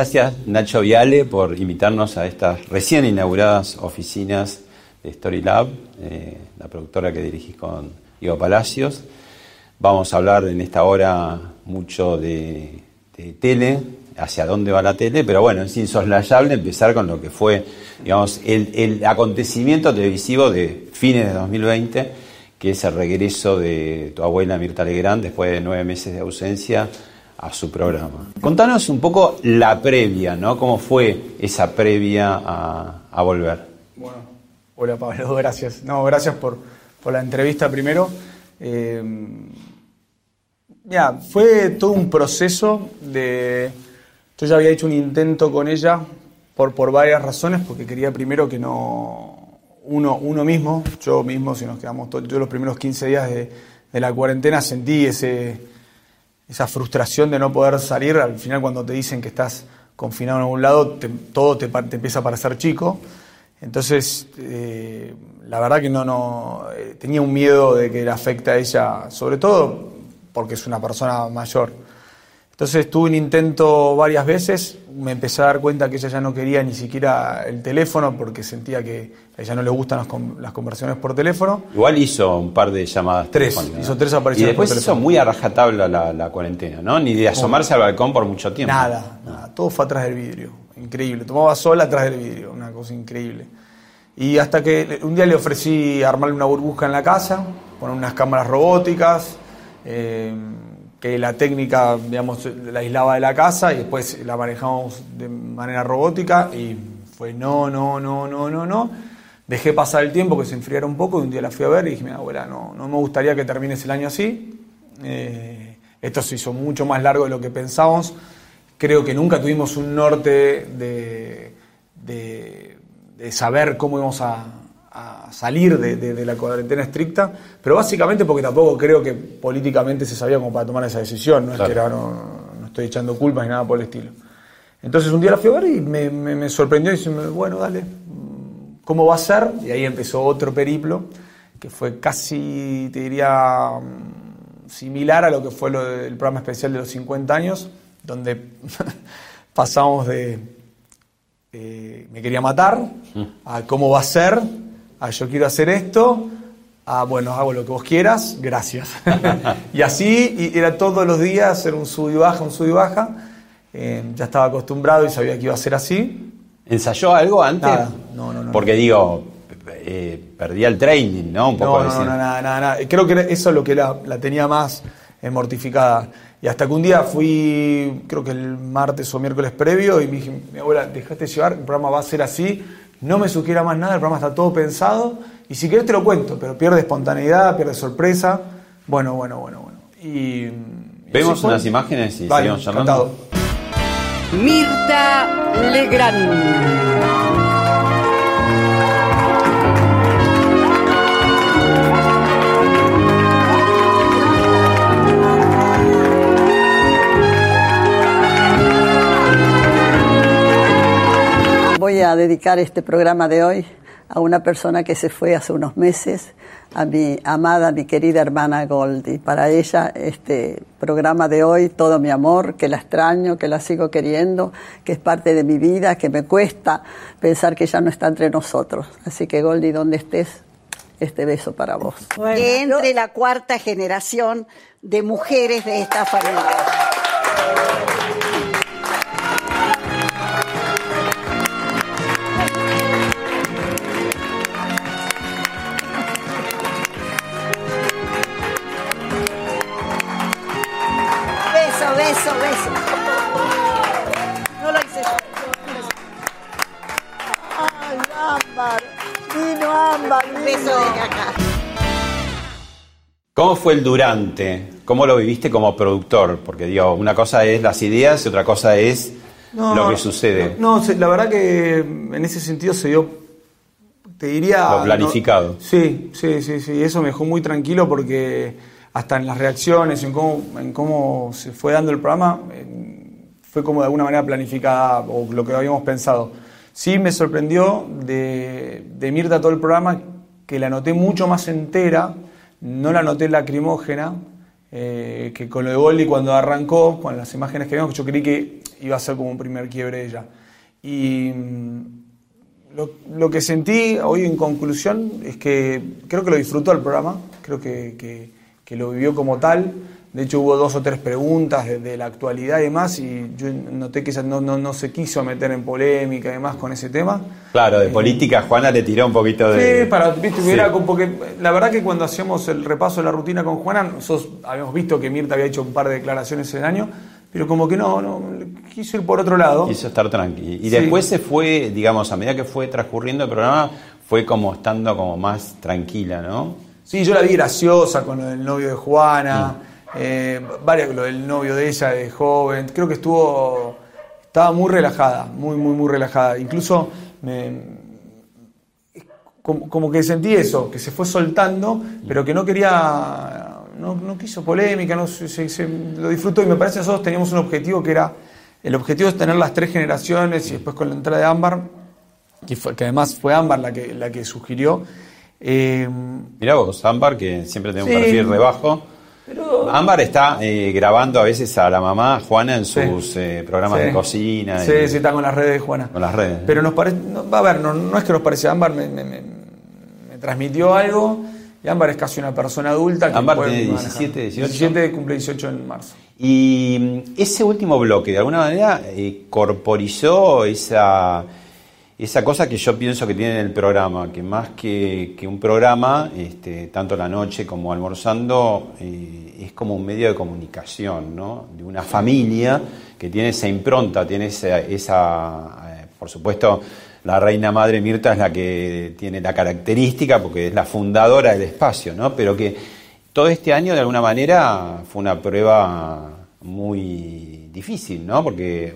Gracias Nacho Viale por invitarnos a estas recién inauguradas oficinas de Storylab, eh, la productora que dirigís con Ivo Palacios. Vamos a hablar en esta hora mucho de, tele, hacia dónde va la tele, pero bueno, es insoslayable empezar con lo que fue, digamos, el, el acontecimiento televisivo de fines de 2020, que es el regreso de tu abuela Mirta Legrand después de nueve meses de ausencia a su programa. Contanos un poco la previa, ¿no? ¿Cómo fue esa previa a, volver? Bueno, hola Pablo, gracias. No, gracias por, la entrevista primero. Eh, ya, fue todo un proceso de... Yo ya había hecho un intento con ella por, por varias razones, porque quería primero que no... Uno, uno mismo, yo mismo, si nos quedamos todos, yo los primeros 15 días de, de la cuarentena sentí ese esa frustración de no poder salir, al final cuando te dicen que estás confinado en algún lado, todo te, empieza a parecer chico. Entonces, eh, la verdad que no, no eh, tenía un miedo de que le afecte a ella, sobre todo porque es una persona mayor. Entonces tuve un intento varias veces, me empecé a dar cuenta que ella ya no quería ni siquiera el teléfono porque sentía que a ella no le gustan las, conversaciones por teléfono. Igual hizo un par de llamadas Tres, hizo tres apariciones Y después hizo muy a rajatabla la, cuarentena, ¿no? Ni de asomarse al balcón por mucho tiempo. Nada, nada, todo fue atrás del vidrio, increíble. Tomaba sola atrás del vidrio, una cosa increíble. Y hasta que un día le ofrecí armarle una burbuja en la casa, poner unas cámaras robóticas. Eh, que la técnica, digamos, la aislaba de la casa y después la manejamos de manera robótica y fue no, no, no, no, no, no. Dejé pasar el tiempo que se enfriara un poco y un día la fui a ver y dije, mi abuela, no, no me gustaría que termines el año así. Eh, esto se hizo mucho más largo de lo que pensábamos. Creo que nunca tuvimos un norte de, de saber cómo íbamos a, a salir de, la cuarentena estricta, pero básicamente porque tampoco creo que políticamente se sabía cómo para tomar esa decisión, no es que no, estoy echando culpas ni nada por el estilo. Entonces un día la fui a ver y me, sorprendió y dije, bueno, dale, ¿cómo va a ser? Y ahí empezó otro periplo, que fue casi, te diría, similar a lo que fue el programa especial de los 50 años, donde pasamos de eh, me quería matar mm. a cómo va a ser ah, yo quiero hacer esto, ah, bueno, hago lo que vos quieras, gracias. y así y era todos los días hacer un sub y baja, un sub y baja. Eh, ya estaba acostumbrado y sabía que iba a ser así. ¿Ensayó algo antes? No, no, no. Porque digo, eh, perdía el training, ¿no? Un poco no, no, no, nada, nada, nada. Creo que eso es lo que la, la tenía más eh, mortificada. Y hasta que un día fui, creo que el martes o miércoles previo, y me dije, mi abuela, dejaste llevar, el programa va a ser así, no me sugiera más nada, el programa está todo pensado y si quieres te lo cuento, pero pierde espontaneidad, pierde sorpresa. Bueno, bueno, bueno, bueno. Y, Vemos unas imágenes y seguimos charlando. Mirta Legrand. A dedicar este programa de hoy a una persona que se fue hace unos meses, a mi amada, mi querida hermana Goldie. Para ella, este programa de hoy, todo mi amor, que la extraño, que la sigo queriendo, que es parte de mi vida, que me cuesta pensar que ya no está entre nosotros. Así que Goldie, donde estés, este beso para vos. que entre la cuarta generación de mujeres de esta familia. ¿Cómo fue el durante? ¿Cómo lo viviste como productor? Porque digo, una cosa es las ideas y otra cosa es lo que sucede. No, no, la verdad que en ese sentido se dio, te diría... Lo planificado. no- sí, sí, sí, sí. Eso me dejó muy tranquilo porque hasta en las reacciones, en cómo, en cómo se fue dando el programa, fue como de alguna manera planificada o lo que habíamos pensado. Sí me sorprendió de, de Mirta todo el programa que la noté mucho más entera, no la noté lacrimógena, eh, que con lo de Goldi cuando arrancó, con las imágenes que vimos, yo creí que iba a ser como un primer quiebre de ella. Y mm, lo, lo que sentí hoy en conclusión es que creo que lo disfrutó el programa, creo que, que- que lo vivió como tal. De hecho hubo dos o tres preguntas de, de la actualidad y demás y yo noté que ella no, no, no se quiso meter en polémica y demás con ese tema. Claro, de política Juana le tiró un poquito de... Sí, para, viste, Sí. porque la verdad que cuando hacíamos el repaso de la rutina con Juana, nosotros habíamos visto que Mirta había hecho un par de declaraciones el año, pero como que no, no quiso ir por otro lado. Quiso estar tranqui. Y Sí. después se fue, digamos, a medida que fue transcurriendo el programa, fue como estando como más tranquila, ¿no? Sí, yo la vi graciosa con del novio de Juana. Eh, varias, lo del novio de ella de joven. Creo que estuvo, estaba muy relajada, muy, muy, muy relajada. Incluso me, como, como que sentí eso, que se fue soltando, pero que no quería, no, no quiso polémica, no, se, lo disfrutó y me parece que nosotros teníamos un objetivo que era, el objetivo es tener las tres generaciones y después con la entrada de Ámbar, que, fue- que además fue Ámbar la que, la que sugirió. eh, Mirá vos, Ámbar, que siempre tiene un Sí. perfil rebajo. Pero Ámbar está eh, grabando a veces a la mamá Juana en Sí. sus eh, programas Sí. de cocina. Sí, y- sí, está con las redes de Juana. Con las redes. Pero nos parece. No, a ver, no, no es que nos parecía. Ámbar me, me- me- me transmitió algo. Y Ámbar es casi una persona adulta. Que Ámbar tiene manejar. 17, 18. 17, cumple 18 en marzo. Y mm, ese último bloque, de alguna manera, eh, corporizó esa, esa cosa que yo pienso que tiene el programa, que más que, que un programa, este, tanto la noche como almorzando, eh, es como un medio de comunicación, ¿no? De una familia que tiene esa impronta, tiene esa, esa, eh, por supuesto, la reina madre Mirta es la que tiene la característica, porque es la fundadora del espacio, ¿no? Pero que todo este año, de alguna manera, fue una prueba muy difícil, ¿no? Porque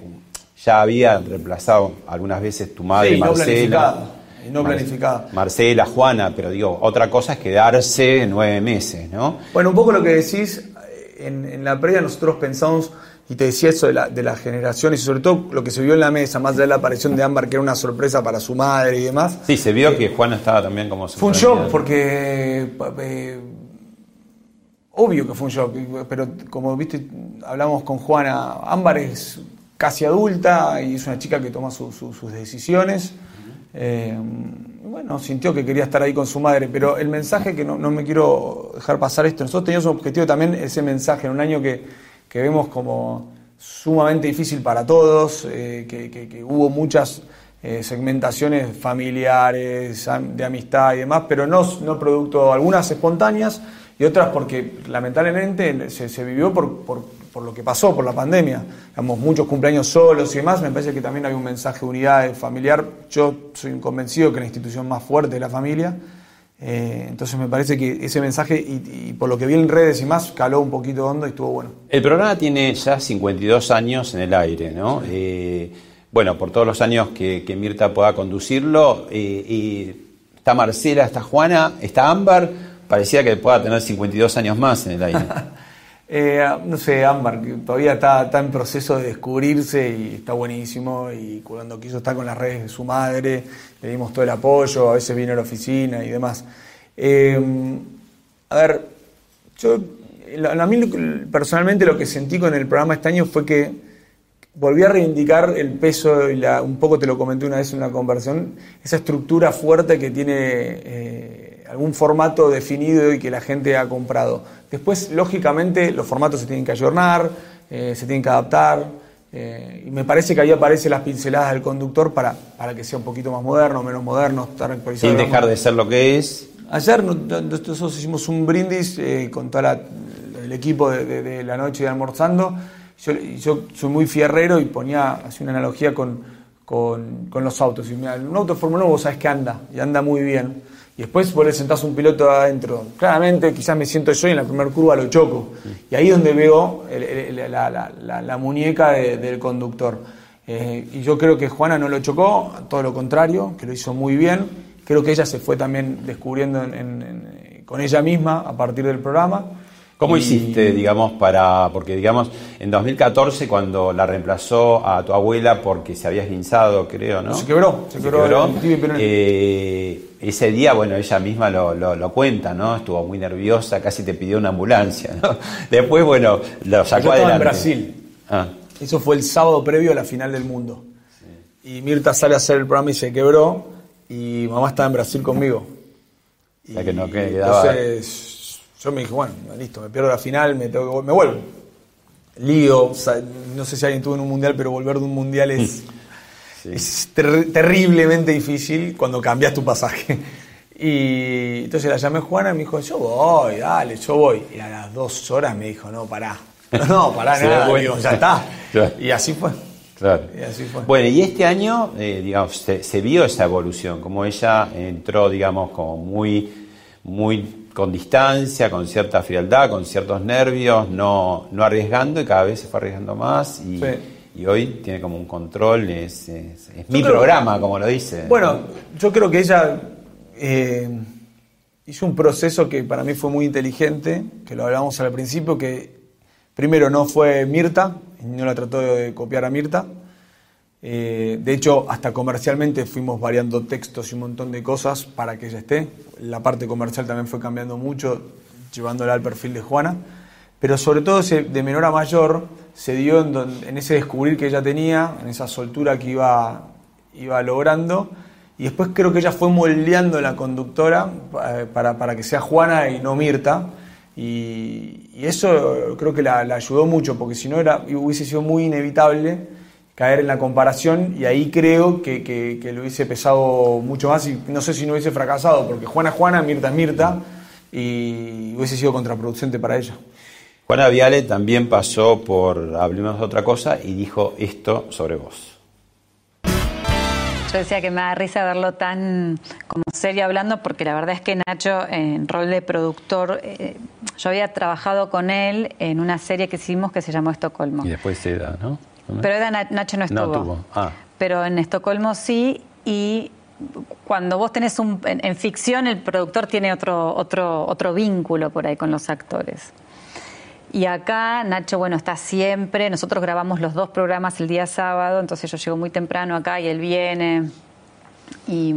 ya había reemplazado algunas veces tu madre, Sí, no Marcela. planificada, y no planificada. Marcela, Juana, pero digo, otra cosa es quedarse nueve meses, ¿no? Bueno, un poco lo que decís, eh, en, en la previa nosotros pensamos, y te decía eso de, la, de las generaciones, y sobre todo lo que se vio en la mesa, más allá de la aparición de Ámbar, que era una sorpresa para su madre y demás. Sí, se vio que Juana estaba también como... Fue un shock porque eh, obvio que fue un shock, pero como viste, hablamos con Juana, Ámbar es casi adulta y es una chica que toma su- su- sus decisiones. Eh, bueno, sintió que quería estar ahí con su madre, pero el mensaje que no, no me quiero dejar pasar esto, nosotros teníamos un objetivo también, ese mensaje en un año que, que vemos como sumamente difícil para todos, eh, que, que- que hubo muchas eh, segmentaciones familiares, am- de amistad y demás, pero no, no producto, algunas espontáneas y otras porque lamentablemente se, se vivió por, por, por lo que pasó, por la pandemia. Digamos, muchos cumpleaños solos y demás, me parece que también hay un mensaje de unidad familiar. Yo soy convencido que la institución más fuerte es la familia. Eh, entonces me parece que ese mensaje, y, y por lo que vi en redes y más, caló un poquito hondo y estuvo bueno. El programa tiene ya 52 años en el aire, ¿no? Eh, bueno, por todos los años que, que Mirta pueda conducirlo, eh, y está Marcela, está Juana, está Ámbar, parecía que pueda tener 52 años más en el aire. Eh, no sé, Ámbar, que todavía está, está en proceso de descubrirse y está buenísimo. Y cuando quiso estar con las redes de su madre, le dimos todo el apoyo, a veces vino a la oficina y demás. Eh, a ver, yo, a mí personalmente lo que sentí con el programa este año fue que volví a reivindicar el peso, y la, un poco te lo comenté una vez en una conversación, esa estructura fuerte que tiene eh, algún formato definido y que la gente ha comprado. Después, lógicamente, los formatos se tienen que ayornar, eh, se tienen que adaptar, eh, y me parece que ahí aparecen las pinceladas del conductor para, para que sea un poquito más moderno, menos moderno, estar actualizado. Sin dejar de ser lo que es. Ayer nosotros hicimos un brindis con todo el equipo de, la noche de almorzando yo, yo soy muy fierrero y ponía así una analogía con, con, los autos. Y mira, un auto de Fórmula 1 vos sabés que anda, y anda muy bien. Y después vos le sentás un piloto adentro. Claramente, quizás me siento yo y en la primera curva lo choco. Y ahí es donde veo la, muñeca del conductor. Eh, y yo creo que Juana no lo chocó, todo lo contrario, que lo hizo muy bien. Creo que ella se fue también descubriendo con ella misma a partir del programa. ¿Cómo hiciste, digamos, para.? Porque, digamos, en 2014, cuando la reemplazó a tu abuela porque se había esguinzado, creo, ¿no? Se quebró, se, quebró. Eh, ese día, bueno, ella misma lo, cuenta, ¿no? Estuvo muy nerviosa, casi te pidió una ambulancia, ¿no? Después, bueno, lo sacó Yo adelante. en Brasil. Ah. Eso fue el sábado previo a la final del mundo. Y Mirta sale a hacer el programa y se quebró. Y mamá estaba en Brasil conmigo. O que no quedaba. Entonces yo me dije, bueno, listo, me pierdo la final, me, tengo me vuelvo. Lío, no sé si alguien tuvo en un mundial, pero volver de un mundial es, es terriblemente difícil cuando cambias tu pasaje. Y entonces la llamé Juana y me dijo, yo voy, dale, yo voy. Y a las dos horas me dijo, no, pará. No, pará, nada, ya está. Y así fue. Claro. Y así fue. Bueno, y este año, eh, digamos, se, se, vio esa evolución, como ella entró, digamos, como muy, muy con distancia, con cierta frialdad, con ciertos nervios, no, no arriesgando y cada vez se fue arriesgando más y, y hoy tiene como un control, es, mi programa, como lo dice. Bueno, yo creo que ella eh, hizo un proceso que para mí fue muy inteligente, que lo hablábamos al principio, que primero no fue Mirta, no la trató de copiar a Mirta, eh, de hecho, hasta comercialmente fuimos variando textos y un montón de cosas para que ella esté. La parte comercial también fue cambiando mucho, llevándola al perfil de Juana. Pero sobre todo de menor a mayor se dio en, ese descubrir que ella tenía, en esa soltura que iba, iba logrando. Y después creo que ella fue moldeando la conductora eh, para, que sea Juana y no Mirta. Y, eso creo que la, ayudó mucho, porque si no era, hubiese sido muy inevitable caer en la comparación y ahí creo que, que, lo hubiese pesado mucho más y no sé si no hubiese fracasado, porque Juana es Juana, Mirta es Mirta y hubiese sido contraproducente para ella. Juana Viale también pasó por Hablemos de otra cosa y dijo esto sobre vos. Yo decía que me da risa verlo tan como serio hablando, porque la verdad es que Nacho, en rol de productor, eh, yo había trabajado con él en una serie que hicimos que se llamó Estocolmo. Y después se da, ¿no? Pero Nacho no estuvo. Ah. Pero en Estocolmo sí, y cuando vos tenés un. En, ficción, el productor tiene otro, otro, otro vínculo por ahí con los actores. Y acá Nacho, bueno, está siempre. Nosotros grabamos los dos programas el día sábado, entonces yo llego muy temprano acá y él viene. Y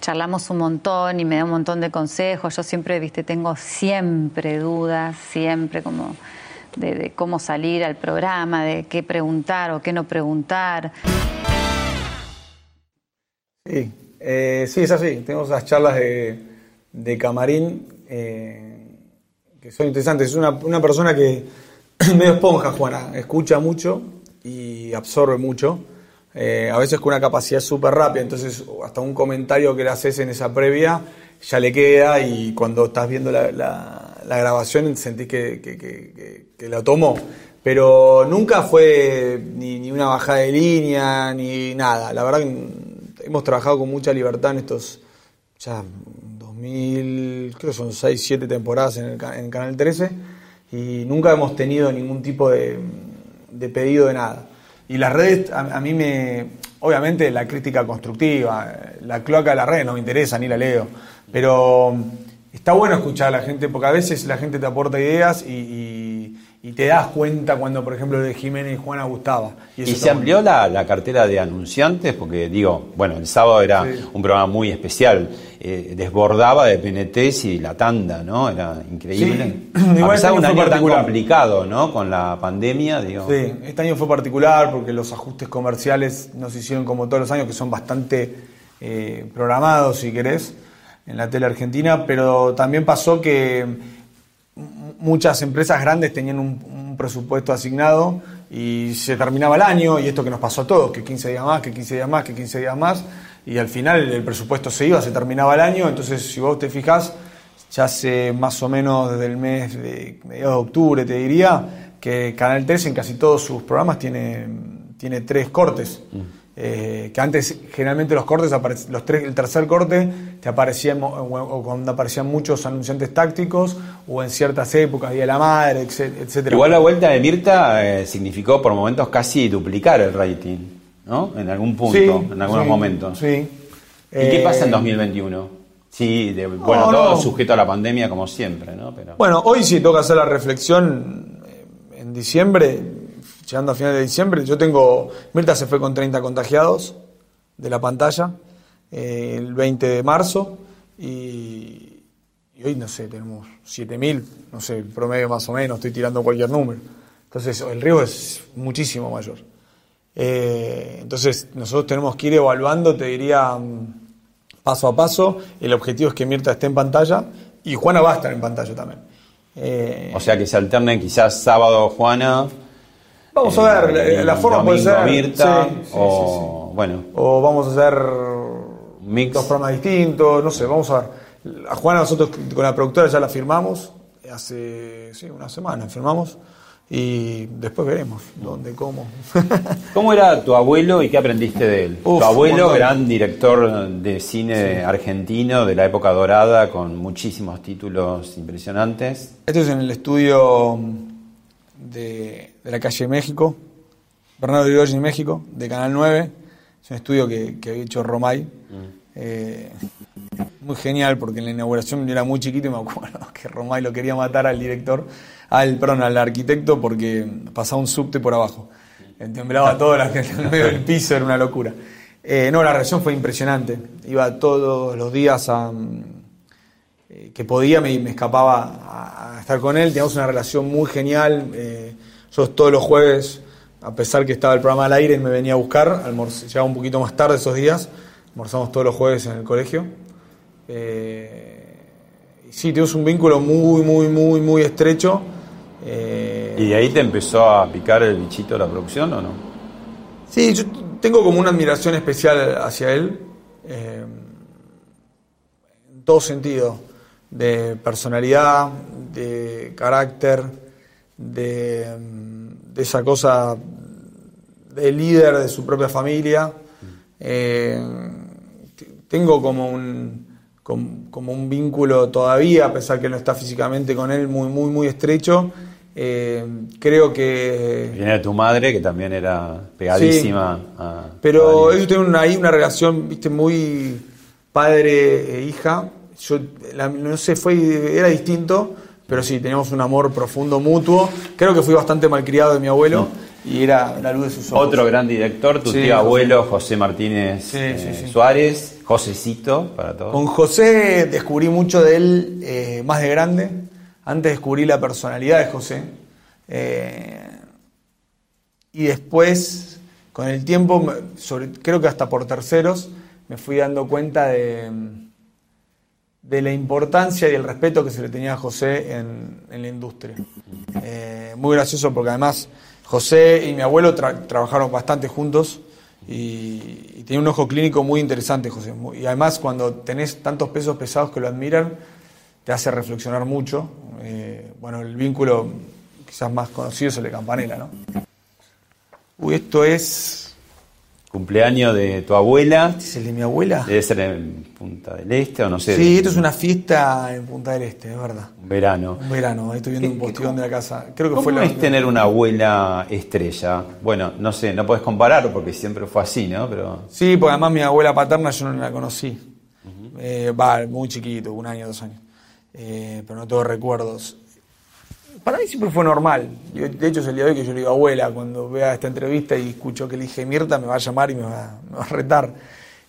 charlamos un montón y me da un montón de consejos. Yo siempre, viste, tengo siempre dudas, siempre como de, cómo salir al programa, de qué preguntar o qué no preguntar. Sí, eh, sí, es así. Tenemos esas charlas de, camarín eh, que son interesantes. Es una, persona que medio esponja, Juana. Escucha mucho y absorbe mucho. Eh, a veces con una capacidad súper rápida, entonces hasta un comentario que le haces en esa previa ya le queda y cuando estás viendo la grabación sentís que, que, lo tomó. Pero nunca fue ni, una bajada de línea, ni nada. La verdad que hemos trabajado con mucha libertad en estos ya 2000, creo son 6, 7 temporadas en el, Canal 13 y nunca hemos tenido ningún tipo de, pedido de nada. Y las redes a, mí me, obviamente la crítica constructiva, la cloaca de las redes no me interesa ni la leo, pero está bueno escuchar a la gente, porque a veces la gente te aporta ideas y, y te das cuenta cuando, por ejemplo, de Jiménez y Juana gustaba. ¿Y, se amplió la, cartera de anunciantes? Porque digo, bueno, el sábado era un programa muy especial, eh, desbordaba de PNTs y la tanda, ¿no? Era increíble. Sí. A pesar de un año tan complicado, ¿no? Con la pandemia, digo. Sí, este año fue particular porque los ajustes comerciales nos hicieron como todos los años, que son bastante eh, programados, si querés, en la tele argentina, pero también pasó que muchas empresas grandes tenían un, presupuesto asignado y se terminaba el año y esto que nos pasó a todos, que 15 días más, que 15 días más, que 15 días más y al final el presupuesto se iba, se terminaba el año, entonces si vos te fijás, ya hace más o menos desde el mes de mediados de octubre te diría que Canal 3 en casi todos sus programas tiene, tiene tres cortes. Mm. Eh, que antes generalmente los cortes, los tres, el tercer corte te aparecían, o cuando aparecían muchos anunciantes tácticos, o en ciertas épocas, Día de la Madre, etcétera. Igual la vuelta de Mirta eh, significó por momentos casi duplicar el rating, ¿no? En algún punto, en algunos momentos. Sí. ¿Y qué pasa en 2021? Eh, sí, bueno, todo sujeto a la pandemia como siempre, ¿no? Pero... Bueno, hoy sí toca hacer la reflexión en diciembre llegando a final de diciembre, yo tengo, Mirta se fue con 30 contagiados de la pantalla eh, el 20 de marzo y, hoy no sé, tenemos 7.000, no sé, el promedio más o menos, estoy tirando cualquier número. Entonces el riesgo es muchísimo mayor. Eh, entonces nosotros tenemos que ir evaluando, te diría, mm, paso a paso. El objetivo es que Mirta esté en pantalla y Juana va a estar en pantalla también. Eh, o sea que se alternen quizás sábado Juana, Vamos a ver, la, forma puede ser. Mirta, o, bueno. O vamos a hacer Mix. dos programas distintos, no sé, vamos a ver. A Juana nosotros con la productora ya la firmamos, hace sí, una semana firmamos y después veremos dónde, cómo. ¿Cómo era tu abuelo y qué aprendiste de él? tu abuelo, gran director de cine argentino de la época dorada, con muchísimos títulos impresionantes. Esto es en el estudio de, la calle México, Bernardo Irigoyen México, de Canal 9. Es un estudio que, que había hecho Romay. Mm. Eh, muy genial porque en la inauguración yo era muy chiquito y me acuerdo que Romay lo quería matar al director, al, perdón, al arquitecto porque pasaba un subte por abajo. Temblaba todo la gente en medio del piso, era una locura. Eh, no, la reacción fue impresionante. Iba todos los días a, eh, que podía, me, me escapaba a, estar con él. Teníamos una relación muy genial. Eh, yo todos los jueves, a pesar que estaba el programa al aire, me venía a buscar. llegaba un poquito más tarde esos días. Almorzamos todos los jueves en el colegio. Eh, sí, tenemos un vínculo muy, muy, muy, muy estrecho. Eh, ¿Y de ahí te empezó a picar el bichito de la producción o no? Sí, yo tengo como una admiración especial hacia él. en todo sentido de personalidad, de carácter, de, esa cosa de líder de su propia familia. Eh, tengo como un, como, un vínculo todavía, a pesar que no está físicamente con él, muy, muy, muy estrecho. Eh, creo que... Viene de tu madre, que también era pegadísima a... Pero ellos tienen ahí una relación, viste, muy padre e yo no sé, fue, era distinto, pero sí, teníamos un amor profundo mutuo. Creo que fui bastante malcriado de mi abuelo y era la luz de sus ojos. Otro gran director, tu tío abuelo José Martínez eh, Suárez, Josecito para todos. Con José descubrí mucho de él eh, más de grande. Antes descubrí la personalidad de José. Eh, y después, con el tiempo, creo que hasta por terceros, me fui dando cuenta de de la importancia y el respeto que se le tenía a José en, la industria. Eh, muy gracioso porque además José y mi abuelo trabajaron bastante juntos y, tenía un ojo clínico muy interesante José. Y además cuando tenés tantos pesos pesados que lo admiran, te hace reflexionar mucho. Eh, bueno, el vínculo quizás más conocido es el de Campanella, ¿no? Uy, esto es cumpleaños de tu abuela. ¿Este es el de mi abuela? Debe ser en Punta del Este o no sé. Sí, esto es una fiesta en Punta del Este, es verdad. Un verano. Un verano, estoy viendo un postillón de la casa. Creo que ¿cómo fue es tener una abuela estrella? Bueno, no sé, no puedes compararlo porque siempre fue así, ¿no? Pero... Sí, porque además mi abuela paterna yo no la conocí. Eh, va, muy chiquito, un año, dos años. Eh, pero no tengo recuerdos. Para mí siempre fue normal. de hecho, es el día de hoy que yo le digo abuela, cuando vea esta entrevista y escucho que elige Mirta, me va a llamar y me va, a retar.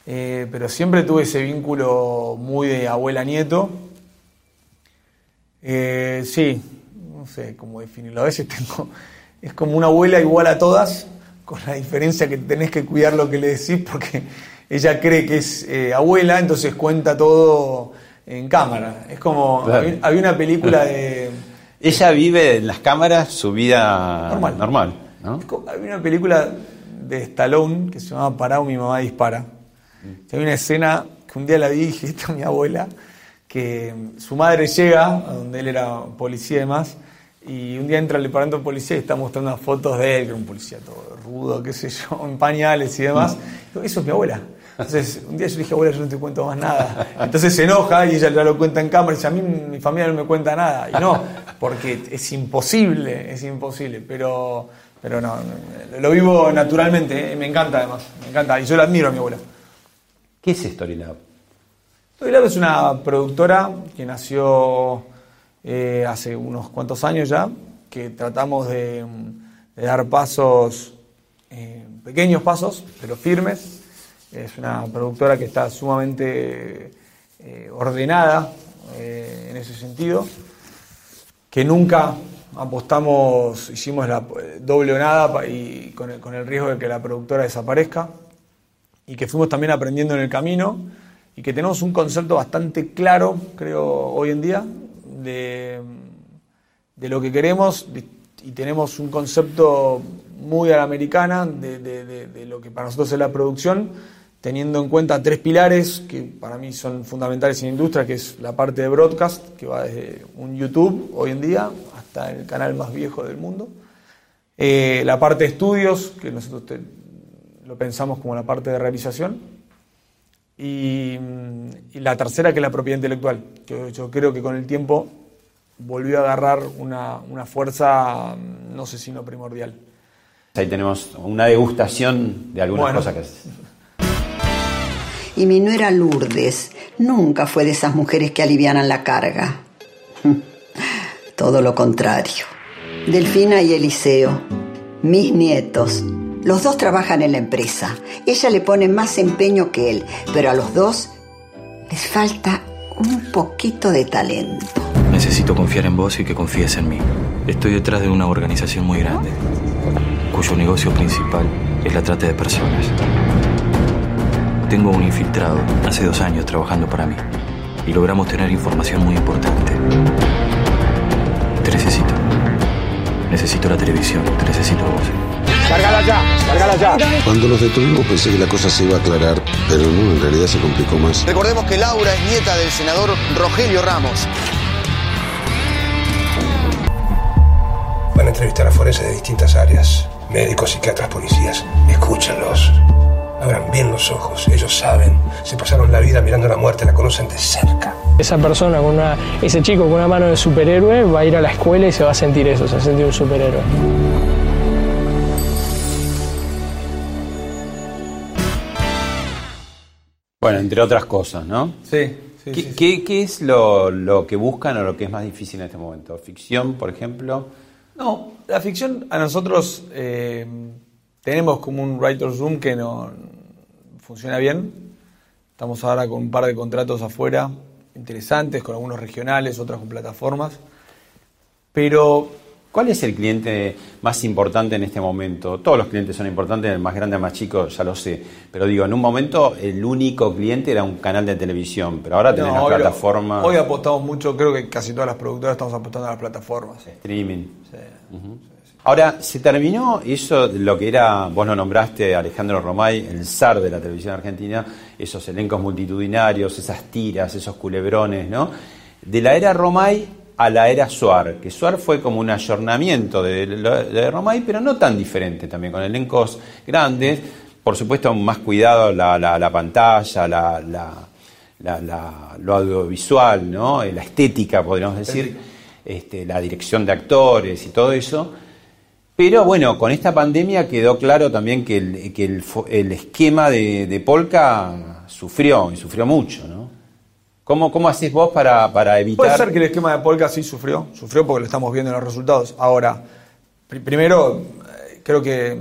Eh, pero siempre tuve ese vínculo muy de abuela-nieto. Eh, sí, no sé cómo definirlo. A veces tengo. Es como una abuela igual a todas, con la diferencia que tenés que cuidar lo que le decís porque ella cree que es eh, abuela, entonces cuenta todo en cámara. Es como. Había, una película de. Ella vive en las cámaras su vida normal. normal había una película de Stallone que se llamaba Parado, mi mamá dispara. Mm. Hay una escena que un día la vi y dije, esta es mi abuela, que su madre llega, a donde él era policía y demás, y un día entra el departamento de policía y está mostrando unas fotos de él, que era un policía todo rudo, qué sé yo, en pañales y demás. Mm. eso es mi abuela. Entonces, un día yo le dije, abuela, yo no te cuento más nada. Entonces se enoja y ella ya lo cuenta en cámara y dice, a mí mi familia no me cuenta nada. Y no, porque es imposible, es imposible. Pero, pero no, lo vivo naturalmente, ¿eh? me encanta además, me encanta. Y yo la admiro a mi abuela. ¿Qué es Storylab? Storylab es una productora que nació eh, hace unos cuantos años ya, que tratamos de, dar pasos, eh, pequeños pasos, pero firmes, es una productora que está sumamente ordenada en ese sentido, que nunca apostamos, hicimos la doble o nada y con el, riesgo de que la productora desaparezca, y que fuimos también aprendiendo en el camino, y que tenemos un concepto bastante claro, creo, hoy en día, de, lo que queremos, y tenemos un concepto muy a la americana de, de, lo que para nosotros es la producción, teniendo en cuenta tres pilares que para mí son fundamentales en la industria, que es la parte de broadcast, que va desde un YouTube hoy en día hasta el canal más viejo del mundo, eh, la parte de estudios, que nosotros lo pensamos como la parte de realización, y, la tercera que es la propiedad intelectual, que yo creo que con el tiempo volvió a agarrar una, fuerza, no sé si no primordial. Ahí tenemos una degustación de algunas cosas que y mi nuera Lourdes nunca fue de esas mujeres que alivianan la carga. Todo lo contrario. Delfina y Eliseo, mis nietos, los dos trabajan en la empresa. Ella le pone más empeño que él, pero a los dos les falta un poquito de talento. Necesito confiar en vos y que confíes en mí. Estoy detrás de una organización muy grande, cuyo negocio principal es la trata de personas. Tengo un infiltrado hace dos años trabajando para mí y logramos tener información muy importante. Te necesito. Necesito la televisión, te necesito vos. ¡Cárgala ya! ¡Cárgala ya! Cuando los detuvimos pensé que la cosa se iba a aclarar, pero no, en realidad se complicó más. Recordemos que Laura es nieta del senador Rogelio Ramos. Van a entrevistar a forenses de distintas áreas, médicos, psiquiatras, policías. Escúchenlos. Abran bien los ojos, ellos saben, se pasaron la vida mirando a la muerte, la conocen de cerca. Esa persona, con una, ese chico con una mano de superhéroe va a ir a la escuela y se va a sentir eso, se va a sentir un superhéroe. Bueno, entre otras cosas, ¿no? Sí. ¿Qué, ¿qué, es lo, que buscan o lo que es más difícil en este momento? ¿Ficción, por ejemplo? No, la ficción a nosotros eh, tenemos como un writer's room que no funciona bien. Estamos ahora con un par de contratos afuera interesantes, con algunos regionales, otros con plataformas. Pero, ¿cuál es el cliente más importante en este momento? Todos los clientes son importantes, el más grande, el más chico, ya lo sé. Pero digo, en un momento el único cliente era un canal de televisión, pero ahora tenés no, plataforma. Hoy apostamos mucho, creo que casi todas las productoras estamos apostando a las plataformas. Streaming. Sí. Ahora, se terminó eso, lo que era, vos lo nombraste, Alejandro Romay, el zar de la televisión argentina, esos elencos multitudinarios, esas tiras, esos culebrones, ¿no? De la era Romay a la era Suar, que Suar fue como un ayornamiento de, de, Romay, pero no tan diferente también, con elencos grandes, por supuesto más cuidado la, la, pantalla, la, lo audiovisual, ¿no? la estética, podríamos decir, este, la dirección de actores y todo eso. Pero bueno, con esta pandemia quedó claro también que el, que el, esquema de, Polka sufrió y sufrió mucho, ¿no? ¿Cómo, cómo vos para, para evitar...? Puede ser que el esquema de Polka sí sufrió, sufrió porque lo estamos viendo en los resultados. Ahora, primero, eh, creo que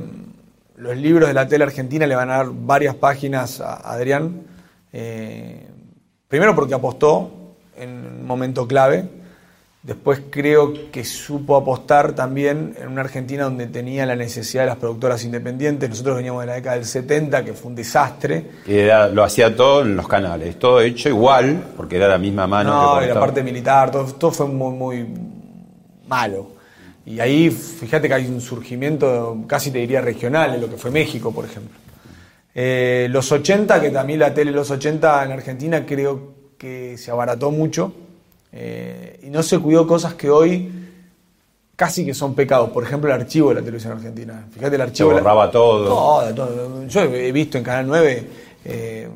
los libros de la tele argentina le van a dar varias páginas a Adrián. Eh, primero porque apostó en un momento clave. Después creo que supo apostar también en una Argentina donde tenía la necesidad de las productoras independientes. Nosotros veníamos de la década del 70, que fue un desastre. lo hacía todo en los canales, todo hecho igual, porque era la misma mano. No, y la parte militar, todo, todo fue muy, muy malo. Y ahí, fíjate que hay un surgimiento, casi te diría regional, en lo que fue México, por ejemplo. Eh, los 80, que también la tele los 80 en Argentina creo que se abarató mucho eh, y no se cuidó cosas que hoy casi que son pecados. Por ejemplo, el archivo de la televisión argentina. Fíjate el archivo. Se borraba todo. todo. Yo he visto en Canal 9 eh,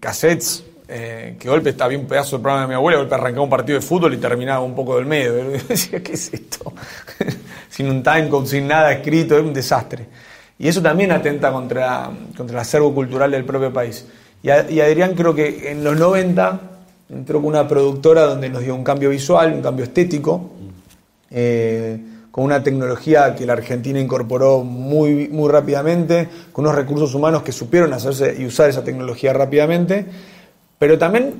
cassettes eh, que golpe estaba bien un pedazo del programa de mi abuela, golpe arrancaba un partido de fútbol y terminaba un poco del medio. decía, ¿qué es esto? sin un timecode, sin nada escrito, era un desastre. Y eso también atenta contra, contra el acervo cultural del propio país. Y, Adrián creo que en los 90 entró con una productora donde nos dio un cambio visual, un cambio estético, eh, con una tecnología que la Argentina incorporó muy, muy rápidamente, con unos recursos humanos que supieron hacerse y usar esa tecnología rápidamente. Pero también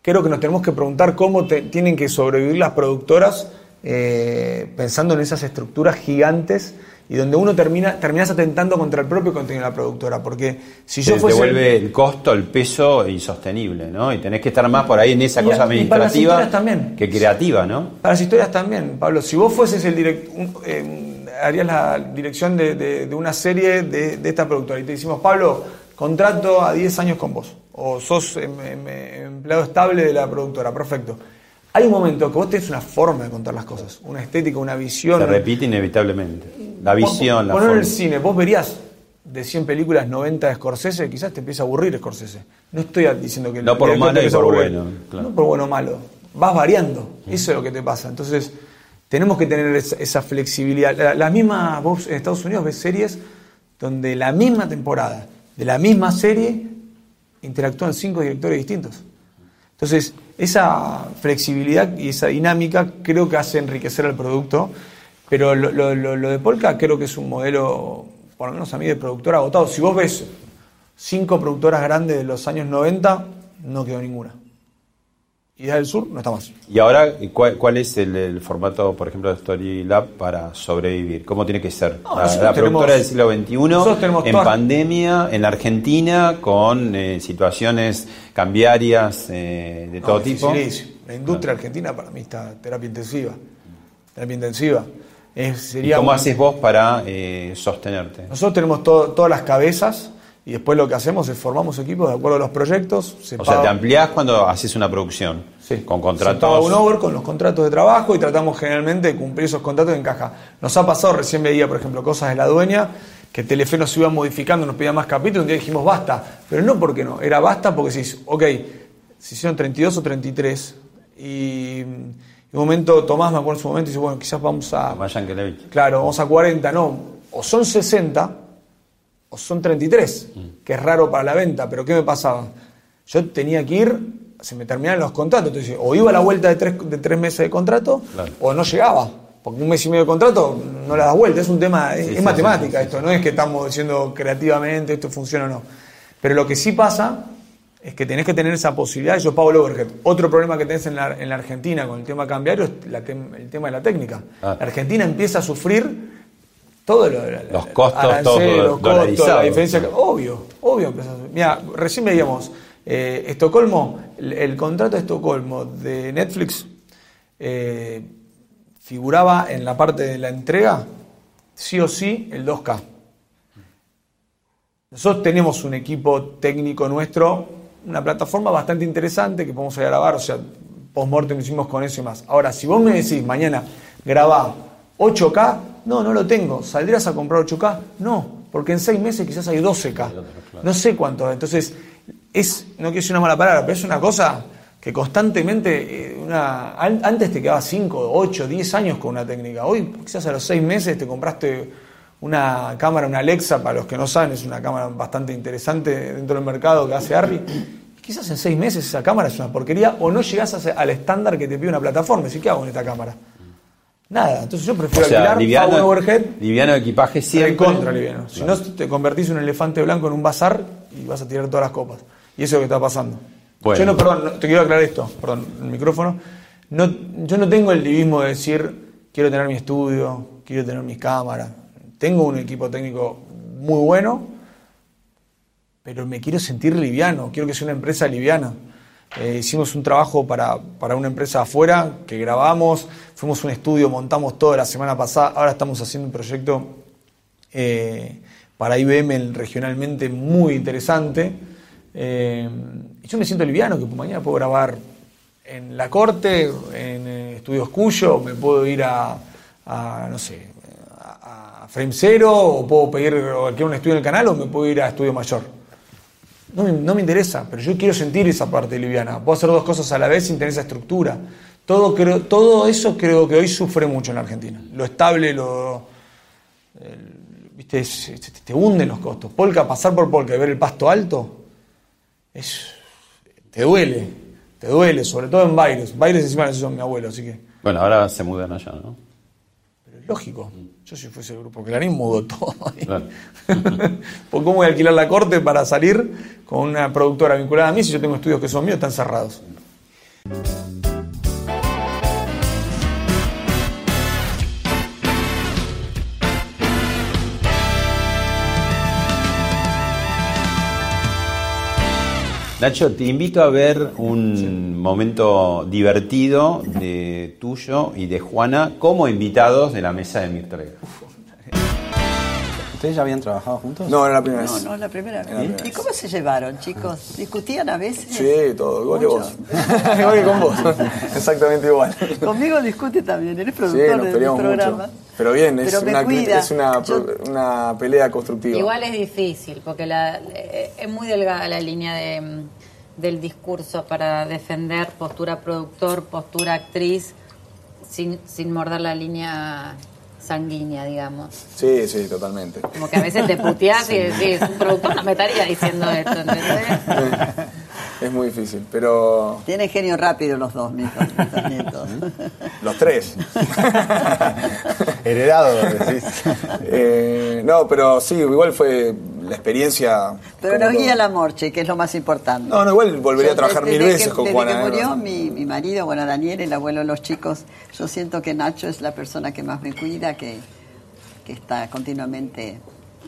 creo que nos tenemos que preguntar cómo tienen que sobrevivir las productoras eh, pensando en esas estructuras gigantes y donde uno termina terminas atentando contra el propio contenido de la productora porque si yo fuese... te vuelve el costo el peso insostenible no y tenés que estar más por ahí en esa cosa administrativa también. que creativa no para las historias también Pablo si vos fueses el direct, eh, harías la dirección de, una serie de, de esta productora y te decimos Pablo contrato a 10 años con vos o sos em, em, empleado estable de la productora, perfecto. Hay un momento que vos tenés una forma de contar las cosas, una estética, una visión. Se repite inevitablemente. La visión, la forma. en el cine, vos verías de 100 películas 90 de Scorsese, quizás te empieza a aburrir Scorsese. No estoy diciendo que... No por malo y por bueno. No por bueno o malo. Vas variando. Eso es lo que te pasa. Entonces, tenemos que tener esa, flexibilidad. La, la, misma, vos en Estados Unidos ves series donde la misma temporada de la misma serie interactúan cinco directores distintos. Entonces, esa flexibilidad y esa dinámica creo que hace enriquecer al producto, pero lo, de Polka creo que es un modelo, por lo menos a mí, de productor agotado. Si vos ves cinco productoras grandes de los años 90, no quedó ninguna. Idea del Sur no está más. ¿Y ahora cuál, es el, formato, por ejemplo, de Story Lab para sobrevivir? ¿Cómo tiene que ser? la, productora del siglo XXI, en pandemia, en la Argentina, con eh, situaciones cambiarias eh, de todo tipo. La industria argentina para mí está terapia intensiva. Terapia intensiva. ¿Y cómo haces vos para eh, sostenerte? Nosotros tenemos todas las cabezas y después lo que hacemos es formamos equipos de acuerdo a los proyectos. o sea, te ampliás cuando haces una producción. Sí. Con contratos. Se paga un over con los contratos de trabajo y tratamos generalmente de cumplir esos contratos en caja. Nos ha pasado, recién veía, por ejemplo, cosas de la dueña, que Telefe nos iba modificando, nos pedía más capítulos, un día dijimos basta. Pero no porque no, era basta porque si, ok, si hicieron 32 o 33 y en un momento Tomás me acuerdo en su momento y dice, bueno, quizás vamos a... Claro, vamos a 40, no, o son 60 o son 33, que es raro para la venta, pero ¿qué me pasaba? Yo tenía que ir, se me terminaban los contratos, entonces o iba a la vuelta de tres, de tres meses de contrato o no llegaba, porque un mes y medio de contrato no la das vuelta, es un tema, es, matemática esto, no es que estamos diciendo creativamente esto funciona o no. Pero lo que sí pasa es que tenés que tener esa posibilidad, yo pago el overhead. Otro problema que tenés en la, en la Argentina con el tema cambiario es el tema de la técnica. Ah. La Argentina empieza a sufrir todo lo, los costos, todo los costos, la diferencia, obvio, obvio. Mira, recién veíamos eh, Estocolmo, el, contrato de Estocolmo de Netflix eh, figuraba en la parte de la entrega sí o sí el 2K. Nosotros tenemos un equipo técnico nuestro, una plataforma bastante interesante que podemos ir a grabar, o sea, post-mortem hicimos con eso y más. Ahora, si vos me decís mañana grabá 8K, no, no lo tengo. ¿Saldrías a comprar 8K? No, porque en seis meses quizás hay 12K. No sé cuánto. Entonces, es, no quiero decir una mala palabra, pero es una cosa que constantemente, eh, una, antes te quedaba 5, 8, 10 años con una técnica. Hoy quizás a los seis meses te compraste una cámara, una Alexa, para los que no saben, es una cámara bastante interesante dentro del mercado que hace Arri quizás en seis meses esa cámara es una porquería o no llegás al estándar que te pide una plataforma. ¿Y qué hago en esta cámara? Nada, entonces yo prefiero O sea, alquilar liviano- overhead liviano de equipaje siempre. contra liviano. Si no, te convertís en un elefante blanco en un bazar y vas a tirar todas las copas. Y eso es lo que está pasando. Bueno. Yo no, perdón, no- te quiero aclarar esto, perdón, el micrófono. No, yo no tengo el divismo de decir, quiero tener mi estudio, quiero tener mis cámaras. Tengo un equipo técnico muy bueno, pero me quiero sentir liviano, quiero que sea una empresa liviana. Eh, hicimos un trabajo para, para una empresa afuera que grabamos, fuimos un estudio, montamos todo la semana pasada, ahora estamos haciendo un proyecto eh, para IBM regionalmente muy interesante. Eh, yo me siento liviano, que mañana puedo grabar en La Corte, en eh, Estudios Cuyo, me puedo ir a, no sé, a, Frame Zero, o puedo pedir o alquilar un estudio en el canal, o me puedo ir a Estudio Mayor. No me, no me interesa, pero yo quiero sentir esa parte liviana. Puedo hacer dos cosas a la vez sin tener esa estructura. Todo, creo, todo eso creo que hoy sufre mucho en la Argentina. Lo estable, lo, el- viste, es- es- te hunden los costos. Polka, pasar por Polka y ver el pasto alto, es, te duele, te duele, sobre todo en Baires. Baires encima son mi abuelo, así que Bueno, ahora se mudan allá, ¿no? Lógico. Yo si fuese el grupo Clarín mudo todo. Claro. ¿Por cómo voy a alquilar la corte para salir con una productora vinculada a mí si yo tengo estudios que son míos, están cerrados? Nacho, te invito a ver un momento divertido de tuyo y de Juana como invitados de la mesa de Mirta Legrand. ¿Ustedes ya habían trabajado juntos? No, era la primera No, vez. no es la primera vez. ¿Y cómo se llevaron, chicos? ¿Discutían a veces? Sí, todo, igual que vos. igual que con vos. Exactamente igual. Conmigo discute también, eres Sí, productor nos del programa. mucho. Pero bien, es, Pero una, cuida. es una, Yo- una pelea constructiva. Igual es difícil, porque la- eh, es muy delgada la línea de, mm, del discurso para defender postura productor, postura actriz, sin, sin morder la línea sanguínea, digamos. Sí, sí, totalmente. Como que a veces te puteás y decís, un productor no me estaría diciendo esto, ¿entendés? Es muy difícil, pero Tienen genio rápido los dos, mis hijos, mis nietos. los tres. Heredado, decís. Eh, no, pero sí, igual fue la experiencia. Pero nos guía el amor, che, que es lo más importante. No, no, igual volvería a trabajar desde mil que- veces con desde Juana. que ¿eh? murió mi, mi marido, bueno, Daniel, el abuelo de los chicos, yo siento que Nacho es la persona que más me cuida, que, que está continuamente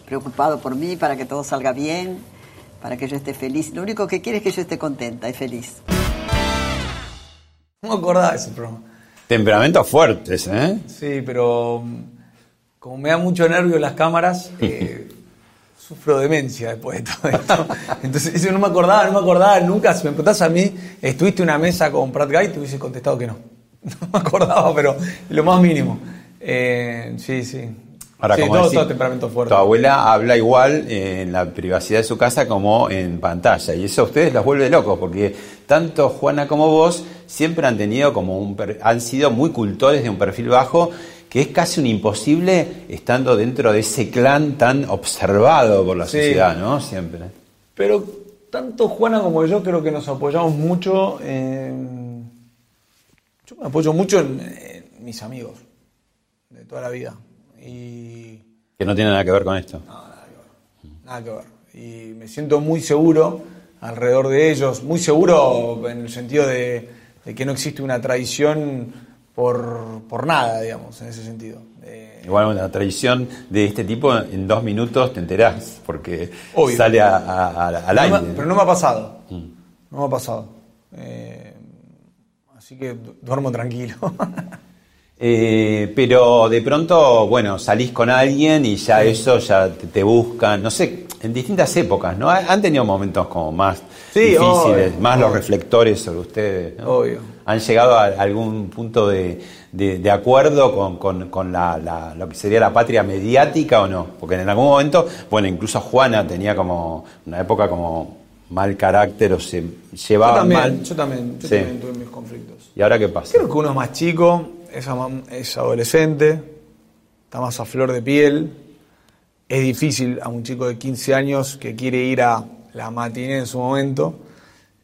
preocupado por mí, para que todo salga bien, para que yo esté feliz. Lo único que quiere es que yo esté contenta y feliz. No me acordaba de ese programa. Temperamentos fuertes, ¿eh? Sí, pero mm, como me da mucho nervio las cámaras, eh, sufro demencia después de todo esto. Entonces, eso no me acordaba, no me acordaba nunca. Si me preguntás a mí, ¿estuviste en una mesa con Pratt Guy? Te hubiese contestado que no. No me acordaba, pero lo más mínimo. Eh, sí, sí. Ahora, sí, como todo, decís, todo temperamento fuerte. Tu abuela habla igual en la privacidad de su casa como en pantalla. Y eso a ustedes los vuelve locos, porque tanto Juana como vos siempre han tenido como un han sido muy cultores de un perfil bajo, que es casi un imposible estando dentro de ese clan tan observado por la Sí. sociedad, ¿no? Siempre. Pero tanto Juana como yo creo que nos apoyamos mucho en... Yo me apoyo mucho en, en mis amigos de toda la vida. Y Que no tiene nada que ver con esto. nada que ver. Y me siento muy seguro alrededor de ellos, muy seguro en el sentido de, de que no existe una traición por, por nada, digamos, en ese sentido. Eh, Igual una tradición de este tipo, en dos minutos te enterás, porque Obvio. sale a- a- a- al no aire. me- pero no me ha pasado. No me ha pasado. Eh, así que du- duermo tranquilo. Eh, pero de pronto, bueno, salís con alguien y ya eso ya te, te buscan, no sé, en distintas épocas, ¿no? Ha- Han tenido momentos como más Sí, difíciles, obvio, más los reflectores sobre ustedes. ¿no? Obvio. ¿Han llegado a algún punto de, de- de acuerdo con, con- con la, la- lo que sería la patria mediática o no? Porque en algún momento, bueno, incluso Juana tenía como una época como mal carácter o se yo llevaba también, mal. yo también, yo Sí. también tuve mis conflictos. ¿Y ahora qué pasa? Creo que uno es más chico, es, es adolescente, está más a flor de piel. Es difícil a un chico de 15 años que quiere ir a la matiné en su momento,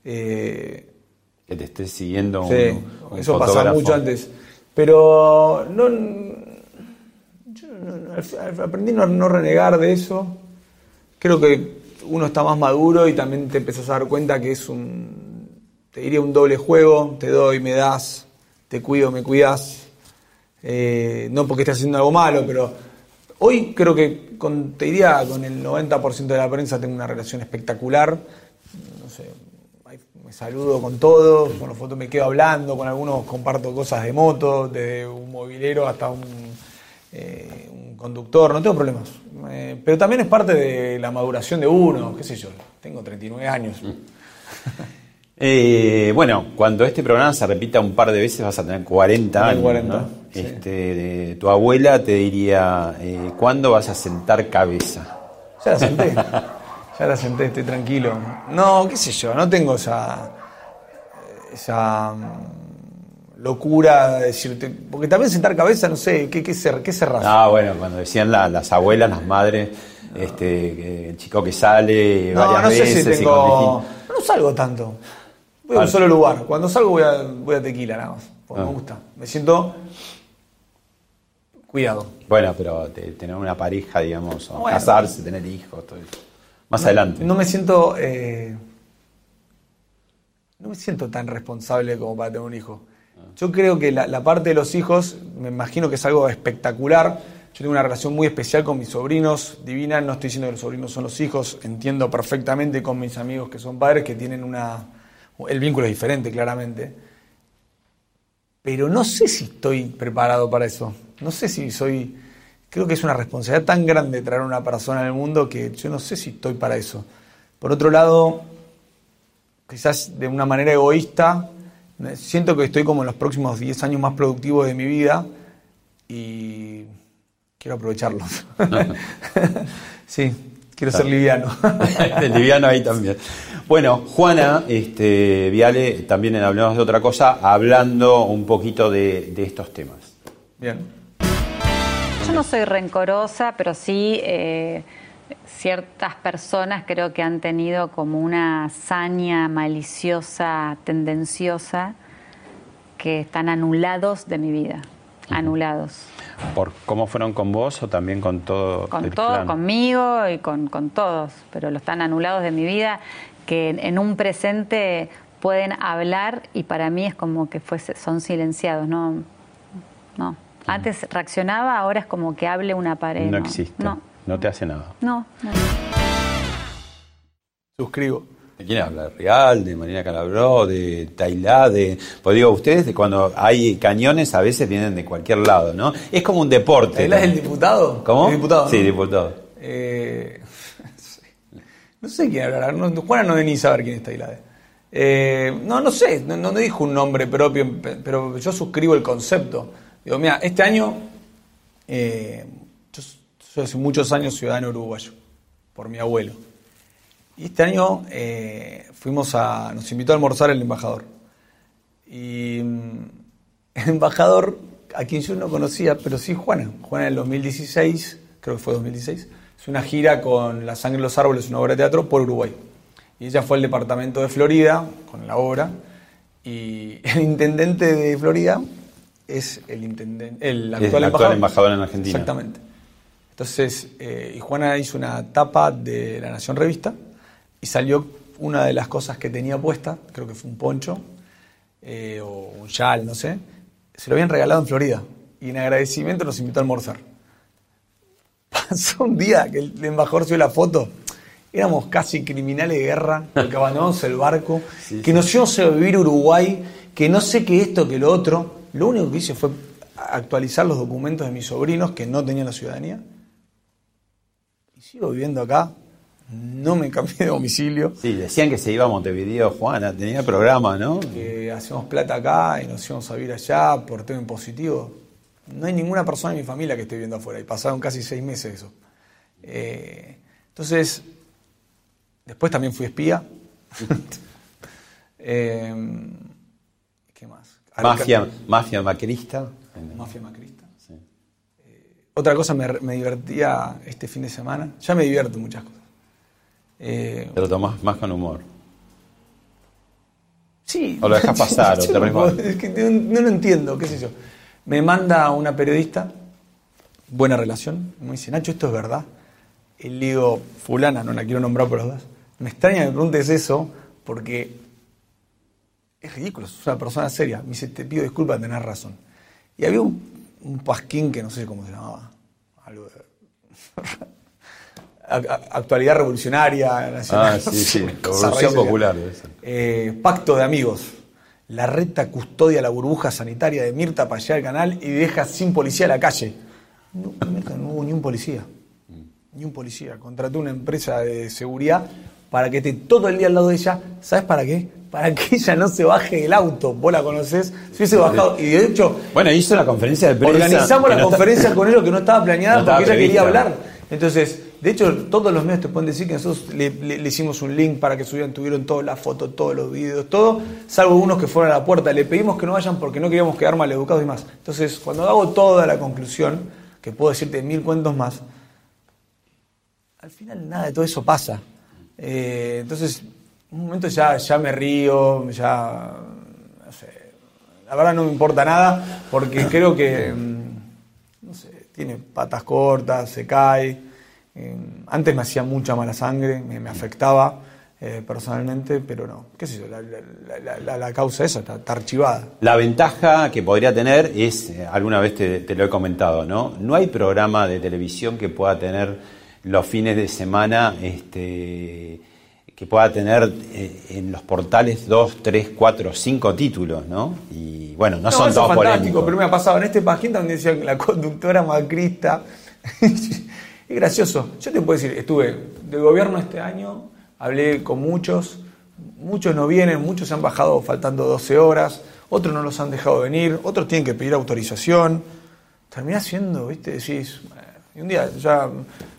Eh, que te esté siguiendo sí, un, eso pasaba mucho antes. Pero no, yo aprendí a no renegar de eso. Creo que uno está más maduro y también te empezás a dar cuenta que es un, te diría un doble juego, te doy, me das, te cuido, me cuidas. Eh, no porque estés haciendo algo malo, pero hoy creo que con, te diría con el 90% de la prensa tengo una relación espectacular. No sé, me saludo con todos, con los fotos me quedo hablando, con algunos comparto cosas de moto, de un movilero hasta un, eh, conductor, no tengo problemas. Eh, pero también es parte de la maduración de uno, qué sé yo, tengo 39 años. Eh, bueno, cuando este programa se repita un par de veces vas a tener 40 años. 40, este, tu abuela te diría, eh, ¿cuándo vas a sentar cabeza? Ya la senté, ya la senté, estoy tranquilo. No, qué sé yo, no tengo esa, esa mm, locura de decirte, porque también sentar cabeza, no sé, ¿qué, qué, qué Ah, bueno, cuando decían las abuelas, las madres, este, el chico que sale no, varias no veces. Si tengo... No salgo tanto. Voy a un solo lugar. Cuando salgo voy a, voy a tequila nada más. Porque me ah. gusta. Me siento cuidado. Bueno, pero tener una pareja, digamos, o casarse, tener hijos, todo eso. Más adelante. No me siento. Eh, no me siento tan responsable como para tener un hijo. Ah. Yo creo que la, la, parte de los hijos, me imagino que es algo espectacular. Yo tengo una relación muy especial con mis sobrinos, divina. No estoy diciendo que los sobrinos son los hijos. Entiendo perfectamente con mis amigos que son padres que tienen una el vínculo es diferente, claramente. Pero no sé si estoy preparado para eso. No sé si soy... Creo que es una responsabilidad tan grande traer a una persona al mundo que yo no sé si estoy para eso. Por otro lado, quizás de una manera egoísta, siento que estoy como en los próximos 10 años más productivos de mi vida y quiero aprovecharlos. sí, quiero ser liviano. liviano ahí también. Bueno, Juana este, Viale, también hablamos de otra cosa, hablando un poquito de, estos temas. Bien. Yo no soy rencorosa, pero sí eh, ciertas personas creo que han tenido como una hazaña maliciosa, tendenciosa, que están anulados de mi vida, anulados. ¿Por cómo fueron con vos o también con todo? Con todo, conmigo y con, con todos, pero lo están anulados de mi vida que en un presente pueden hablar y para mí es como que fuese, son silenciados, no, no. Antes reaccionaba, ahora es como que hable una pared. No, existe. No, no te hace nada. No, no. Suscribo. ¿De quién habla? Real, de Marina Calabró, de Tailá, de. Pues digo, ustedes de cuando hay cañones a veces vienen de cualquier lado, ¿no? Es como un deporte. ¿Tailá es el diputado? ¿Cómo? ¿El diputado? Sí, diputado. Eh, no sé quién hablará. No, Juana no debe ni saber quién está Tailade. Eh, no, no sé, no, no, dijo un nombre propio, pero yo suscribo el concepto. Digo, mira, este año, eh, yo soy hace muchos años ciudadano uruguayo, por mi abuelo. Y este año eh, fuimos a, nos invitó a almorzar el embajador. Y mm, el embajador, a quien yo no conocía, pero sí Juana. Juana en el 2016, creo que fue 2016 es una gira con La sangre de los árboles, una obra de teatro, por Uruguay. Y ella fue al departamento de Florida con la obra. Y el intendente de Florida es el, intendente, el actual, embajador. en Argentina. Exactamente. Entonces, eh, y Juana hizo una tapa de La Nación Revista y salió una de las cosas que tenía puesta, creo que fue un poncho eh, o un chal, no sé, se lo habían regalado en Florida. Y en agradecimiento nos invitó a almorzar. Pasó un día que el embajador subió la foto. Éramos casi criminales de guerra, porque abandonamos el barco, que nos íbamos a vivir Uruguay, que no sé qué esto, que lo otro. Lo único que hice fue actualizar los documentos de mis sobrinos que no tenían la ciudadanía. Y sigo viviendo acá, no me cambié de domicilio. Sí, decían que se iba a Montevideo, Juana, tenía programa, ¿no? Que hacemos plata acá y nos íbamos a vivir allá por tema impositivo. No hay ninguna persona en mi familia que esté viviendo afuera y pasaron casi seis meses eso. Eh, entonces, después también fui espía. Eh, ¿Qué más? Mafia, mafia macrista. Mafia macrista. Eh, otra cosa me, me, divertía este fin de semana. Ya me divierto muchas cosas. Pero tomás más con humor. Sí. O lo dejas pasar, o te no, es que no, lo entiendo, qué sé yo. Me manda una periodista, buena relación, me dice, Nacho, ¿esto es verdad? Y le digo, fulana, no la quiero nombrar por las dos. Me extraña que me preguntes eso, porque es ridículo, es una persona seria. Me dice, te pido disculpas, tenés razón. Y había un, pasquín que no sé cómo se llamaba, algo de... actualidad revolucionaria nacional. Ah, sí, sí, revolución popular. Eh, pacto de amigos. La reta custodia la burbuja sanitaria de Mirta para llegar al canal y deja sin policía la calle. No, no hubo ni un policía. Ni un policía. Contrató una empresa de seguridad para que esté todo el día al lado de ella. ¿Sabes para qué? Para que ella no se baje del auto. Vos la conocés. Se hubiese bajado. Y de hecho. Bueno, hizo la conferencia de prensa. Organizamos la conferencia con ellos que no estaba planeada porque ella quería hablar. Entonces, de hecho, todos los medios te pueden decir que nosotros le, hicimos un link para que subieran, tuvieron todas las fotos, todos los videos, todo, salvo unos que fueron a la puerta. Le pedimos que no vayan porque no queríamos quedar mal educados y más. Entonces, cuando hago toda la conclusión, que puedo decirte mil cuentos más, al final nada de todo eso pasa. Eh, entonces, un momento ya, ya me río, ya. No sé. La verdad no me importa nada porque creo que. Mm, no sé, tiene patas cortas, se cae eh, antes me hacía mucha mala sangre, me, afectaba eh, personalmente, pero no, qué sé yo, la, causa esa está, archivada. La ventaja que podría tener es, eh, alguna vez te, lo he comentado, ¿no? No hay programa de televisión que pueda tener los fines de semana, este, que pueda tener en los portales dos, tres, cuatro, cinco títulos, ¿no? Y bueno, no, son todos fantástico, Pero me ha pasado en este página donde decía la conductora macrista Es gracioso. Yo te puedo decir, estuve de gobierno este año, hablé con muchos, muchos no vienen, muchos se han bajado faltando 12 horas, otros no los han dejado venir, otros tienen que pedir autorización. Terminás siendo, viste, decís, y un día ya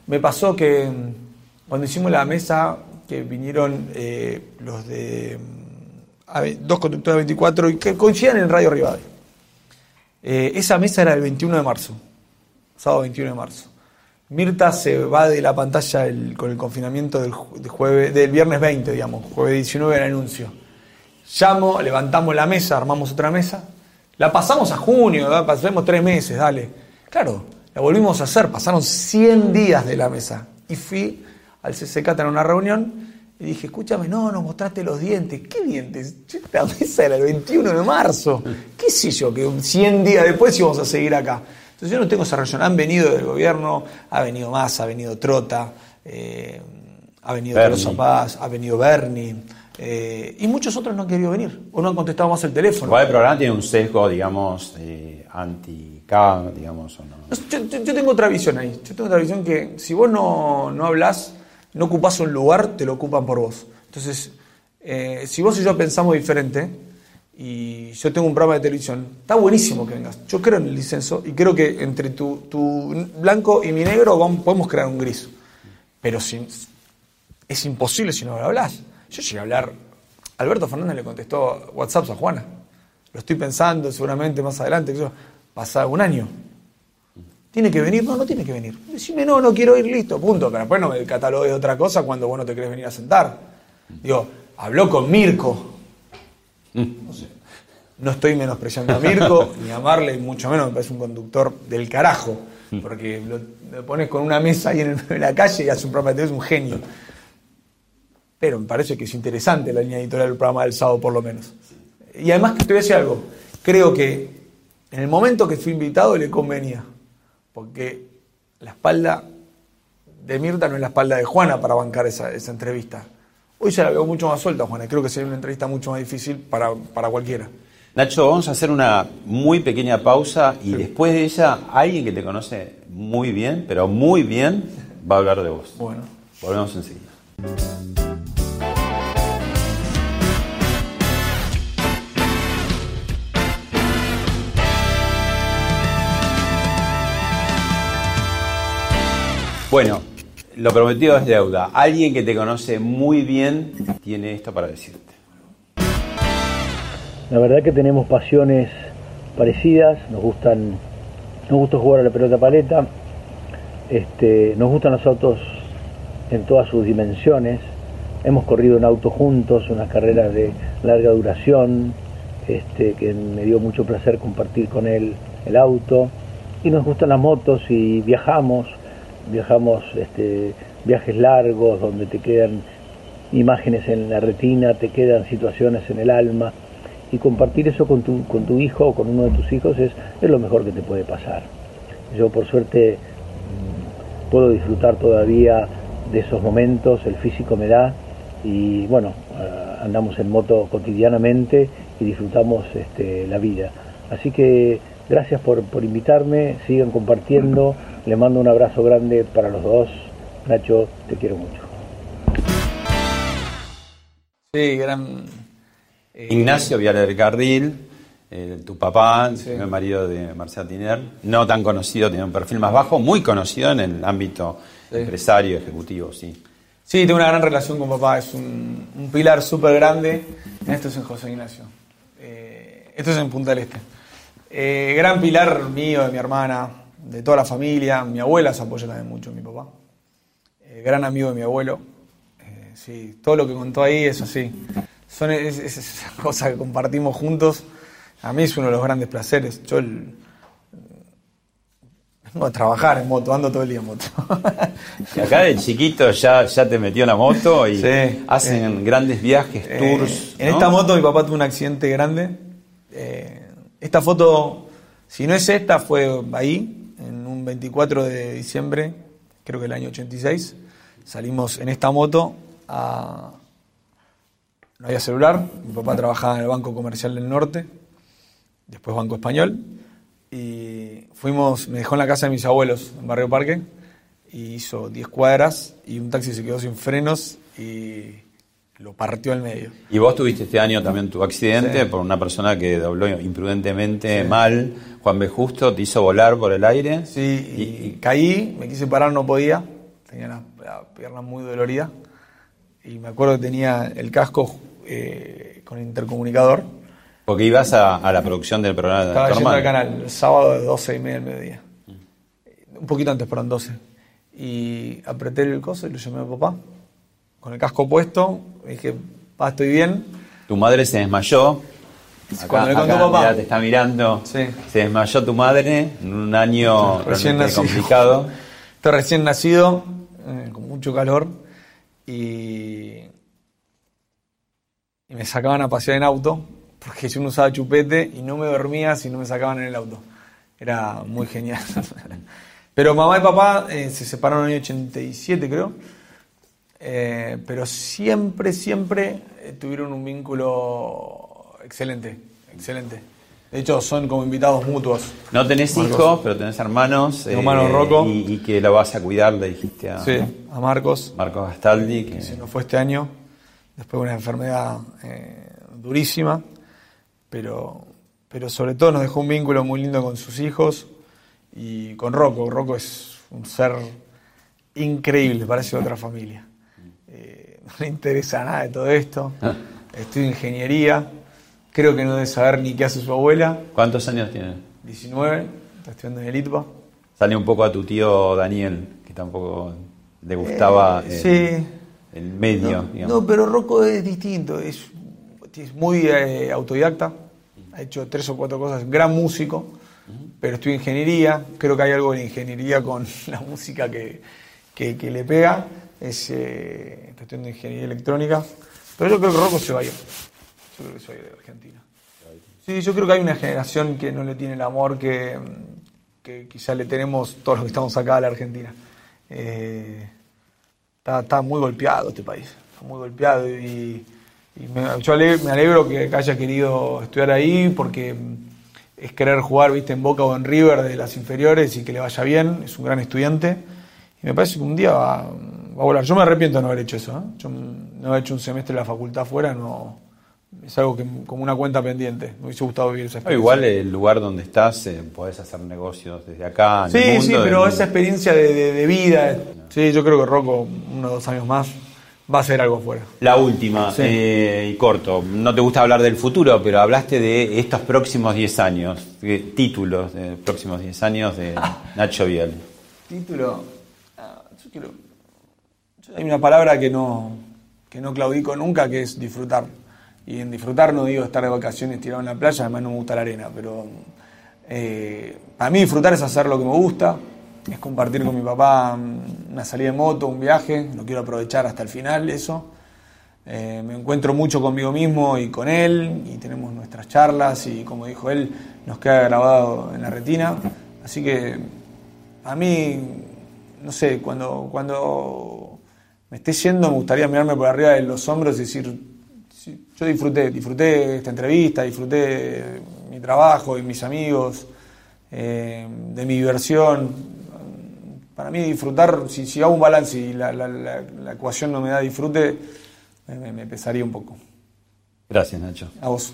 me pasó que mm, cuando hicimos la mesa, que vinieron eh, los de mm, dos conductores 24 y que coincidían en Radio Rivadavia. Eh, esa mesa era el 21 de marzo, sábado 21 de marzo. Mirta se va de la pantalla con el confinamiento del, jueves, del viernes 20, digamos, jueves 19 el anuncio. Llamo, levantamos la mesa, armamos otra mesa, la pasamos a junio, pasamos tres meses, dale. Claro, la volvimos a hacer, pasaron 100 días de la mesa. Y fui al CCK en una reunión y dije, escúchame, no, nos mostraste los dientes. ¿Qué dientes? Esta mesa era el 21 de marzo. ¿Qué sé yo? Que 100 días después íbamos a seguir acá. Entonces yo no tengo esa razón. Han venido del gobierno, ha venido Massa, ha venido Trota, eh, ha venido Rosa Paz, ha venido Bernie. Eh, y muchos otros no han querido venir o no han contestado más el teléfono. el programa tiene un sesgo, digamos, eh, anti-K, digamos, o no? Yo, tengo otra visión ahí. Yo tengo otra visión que si vos no, no hablas, no ocupás un lugar, te lo ocupan por vos. Entonces, si vos y yo pensamos diferente, y yo tengo un programa de televisión. Está buenísimo que vengas. Yo creo en el disenso y creo que entre tu, tu blanco y mi negro podemos crear un gris. Pero sin, es imposible si no hablas. Yo llegué a hablar. Alberto Fernández le contestó WhatsApp a Juana. Lo estoy pensando seguramente más adelante. Que pasa un año. ¿Tiene que venir? No, no tiene que venir. Decime, no, no quiero ir, listo, punto. Pero después no me catalogues otra cosa cuando vos no te querés venir a sentar. Digo, habló con Mirko no, estoy menospreciando a Mirko ni a Marley, mucho menos me parece un conductor del carajo, porque lo, pones con una mesa ahí en, la calle y hace un programa de es un genio. Pero me parece que es interesante la línea editorial del programa del sábado, por lo menos. Y además que te voy a decir algo, creo que en el momento que fui invitado le convenía, porque la espalda de Mirta no es la espalda de Juana para bancar esa entrevista. Hoy ya la veo mucho más suelta, Juana. Creo que sería una entrevista mucho más difícil para, cualquiera. Nacho, vamos a hacer una muy pequeña pausa y después de ella, alguien que te conoce muy bien, pero muy bien, va a hablar de vos. Bueno. Volvemos enseguida. Bueno, lo prometido es deuda. Alguien que te conoce muy bien tiene esto para decirte. La verdad que tenemos pasiones parecidas, nos gustan, nos gusta jugar a la pelota paleta, este, nos gustan los autos en todas sus dimensiones, hemos corrido en auto juntos, unas carreras de larga duración, este, que me dio mucho placer compartir con él el auto. Y nos gustan las motos y viajamos, viajamos este, viajes largos donde te quedan imágenes en la retina, te quedan situaciones en el alma. Y compartir eso con tu, con tu hijo o con uno de tus hijos es, es lo mejor que te puede pasar. Yo por suerte mm, puedo disfrutar todavía de esos momentos, el físico me da y bueno, ah, andamos en moto cotidianamente y disfrutamos este, la vida. Así que gracias por, por invitarme, sigan compartiendo, le mando un abrazo grande para los dos. Nacho, te quiero mucho. Sí, gran... Eh, Ignacio Viale del Carril, eh, tu papá, el marido de Marcela Tiner, no tan conocido, tiene un perfil más bajo, muy conocido en el ámbito empresario, ejecutivo, sí. Sí, tengo una gran relación con papá, es un, pilar súper grande. Esto es en José Ignacio. Eh, esto es en Punta del Este. Eh, gran pilar mío, de mi hermana, de toda la familia. Mi abuela se apoya también mucho en mi papá. Eh, gran amigo de mi abuelo. sí, todo lo que contó ahí es así. Son esas cosas que compartimos juntos. A mí es uno de los grandes placeres. Yo el, a trabajar en moto, ando todo el día en moto. y acá de chiquito ya, ya te metió la moto y hacen grandes viajes, eh, tours. en esta moto mi papá tuvo un accidente grande. Eh, esta foto, si no es esta, fue ahí, en un 24 de diciembre, creo que el año 86. Salimos en esta moto a... No había celular, mi papá trabajaba en el Banco Comercial del Norte, después Banco Español y fuimos, me dejó en la casa de mis abuelos, en Barrio Parque, y hizo 10 cuadras y un taxi se quedó sin frenos y lo partió al medio. Y vos tuviste este año también tu accidente por una persona que dobló imprudentemente mal. Juan B. Justo te hizo volar por el aire. Sí, y, caí, me quise parar, no podía. Tenía la, pierna muy dolorida. Y me acuerdo que tenía el casco eh, con intercomunicador porque ibas a, la producción del programa Estaba yendo al canal, el sábado de 12 y media del mediodía. Un poquito antes, perdón, 12. Y apreté el coso y lo llamé a papá. Con el casco puesto, dije, papá, estoy bien. Tu madre se desmayó. Acá, Cuando le contó papá. te está mirando. Se desmayó tu madre en un año recién complicado. Estoy recién nacido, eh, con mucho calor. Y, y me sacaban a pasear en auto porque yo no usaba chupete y no me dormía si no me sacaban en el auto. Era muy genial. Pero mamá y papá eh, se separaron en el año 87, creo. Eh, pero siempre, siempre eh, tuvieron un vínculo excelente, excelente. De hecho, son como invitados mutuos. No tenés hijos, pero tenés hermanos. hermano Rocco. Y, que lo vas a cuidar, le dijiste a, sí, a Marcos. Marcos Gastaldi. Que, que se nos fue este año, después de una enfermedad durísima pero, pero sobre todo nos dejó un vínculo muy lindo con sus hijos y con Rocco. Rocco es un ser increíble, parece otra familia. Eh, no le interesa nada de todo esto. Ah. Estudia ingeniería. Creo que no debe saber ni qué hace su abuela. ¿Cuántos años tiene? 19. Está estudiando en el ITPA. Sale un poco a tu tío Daniel, que tampoco le gustaba eh, el, medio. No, no, pero Rocco es distinto. Es, es muy eh, autodidacta ha hecho tres o cuatro cosas, gran músico, pero estudia ingeniería, creo que hay algo de ingeniería con la música que, le pega, es eh, cuestión de ingeniería electrónica, pero yo creo que Rocco se va a ir, yo creo que se va a ir de Argentina. Sí, yo creo que hay una generación que no le tiene el amor que, que quizá le tenemos todos los que estamos acá a la Argentina. Eh, está, está muy golpeado este país, está muy golpeado y y me, yo me alegro que haya querido estudiar ahí porque es querer jugar viste en Boca o en River de las inferiores y que le vaya bien, es un gran estudiante y me parece que un día va, volar. Yo me arrepiento de no haber hecho eso, ¿eh? yo no haber hecho un semestre de la facultad afuera, no es algo que como una cuenta pendiente, me hubiese gustado vivir esa experiencia. igual el lugar donde estás, eh, podés hacer negocios desde acá. En sí, el mundo, sí, pero esa experiencia de, de, vida, sí, yo creo que Rocco, uno o dos años más, va a ser algo fuera. La última, eh, y corto. No te gusta hablar del futuro, pero hablaste de estos próximos 10 años, títulos de próximos 10 años de Nacho Vial. Título. Ah, yo quiero. Hay una palabra que no, que no claudico nunca, que es disfrutar. y en disfrutar no digo estar de vacaciones tirado en la playa, además no me gusta la arena, pero eh, mí disfrutar es hacer lo que me gusta, es compartir con mi papá una salida de moto, un viaje, lo quiero aprovechar hasta el final eso. Eh, me encuentro mucho conmigo mismo y con él y tenemos nuestras charlas y como dijo él, nos queda grabado en la retina. Así que a mí, no sé, cuando, cuando me esté yendo me gustaría mirarme por arriba de los hombros y decir, yo disfruté, disfruté esta entrevista, disfruté mi trabajo y mis amigos, eh, de mi diversión. Para mí disfrutar, si, si hago un balance y la, la, ecuación no me da disfrute, me, me pesaría un poco. Gracias, Nacho. A vos.